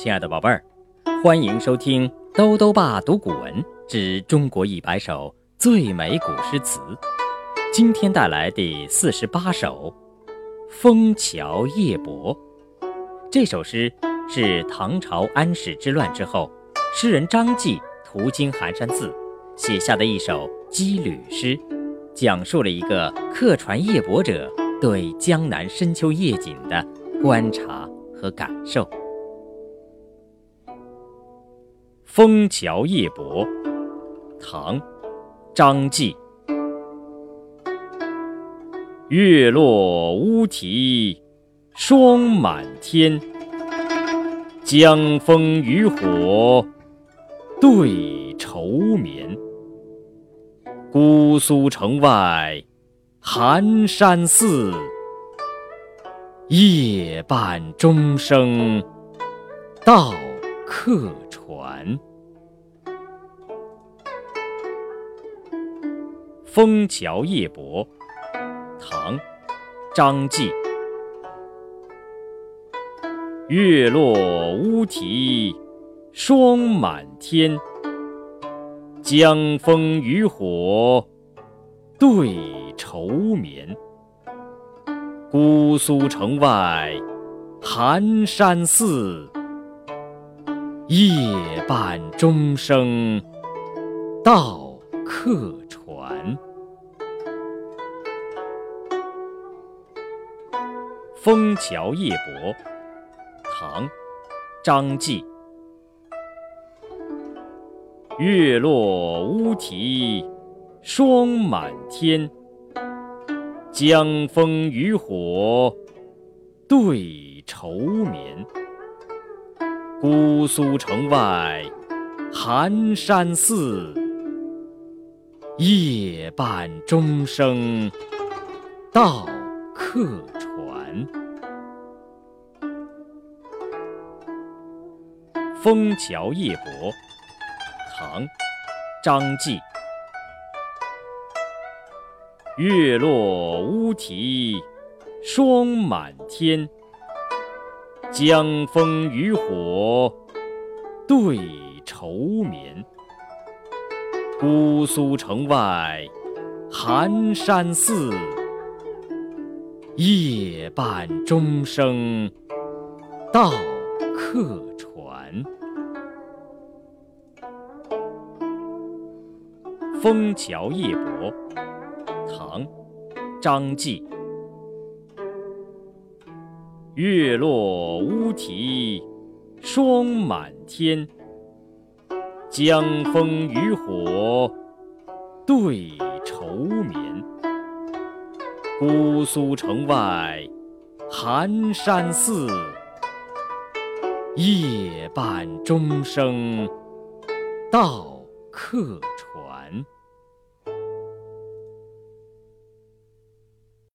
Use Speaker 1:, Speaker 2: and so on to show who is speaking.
Speaker 1: 亲爱的宝贝儿，欢迎收听兜兜爸读古文之中国一百首最美古诗词。今天带来第四十八首《枫桥夜泊》。这首诗是唐朝安史之乱之后，诗人张继途经寒山寺写下的一首羁旅诗，讲述了一个客船夜泊者对江南深秋夜景的观察和感受。《枫桥夜泊》唐·张继。月落乌啼霜满天，江枫渔火对愁眠。姑苏城外寒山寺，夜半钟声到客船。《枫桥夜泊》唐·张继。月落乌啼霜满天。江枫渔火对愁眠，姑苏城外寒山寺，夜半钟声到客船。《枫桥夜泊》唐·张继。月落乌啼霜满天，江枫渔火对愁眠。姑苏城外寒山寺，夜半钟声到客船。《枫桥夜泊》唐·张继。月落乌啼霜满天，江枫渔火对愁眠。姑苏城外寒山寺，夜半钟声到客船。《枫桥夜泊》唐·张继。月落乌啼霜满天，江枫渔火对愁眠。姑苏城外寒山寺，夜半钟声到客。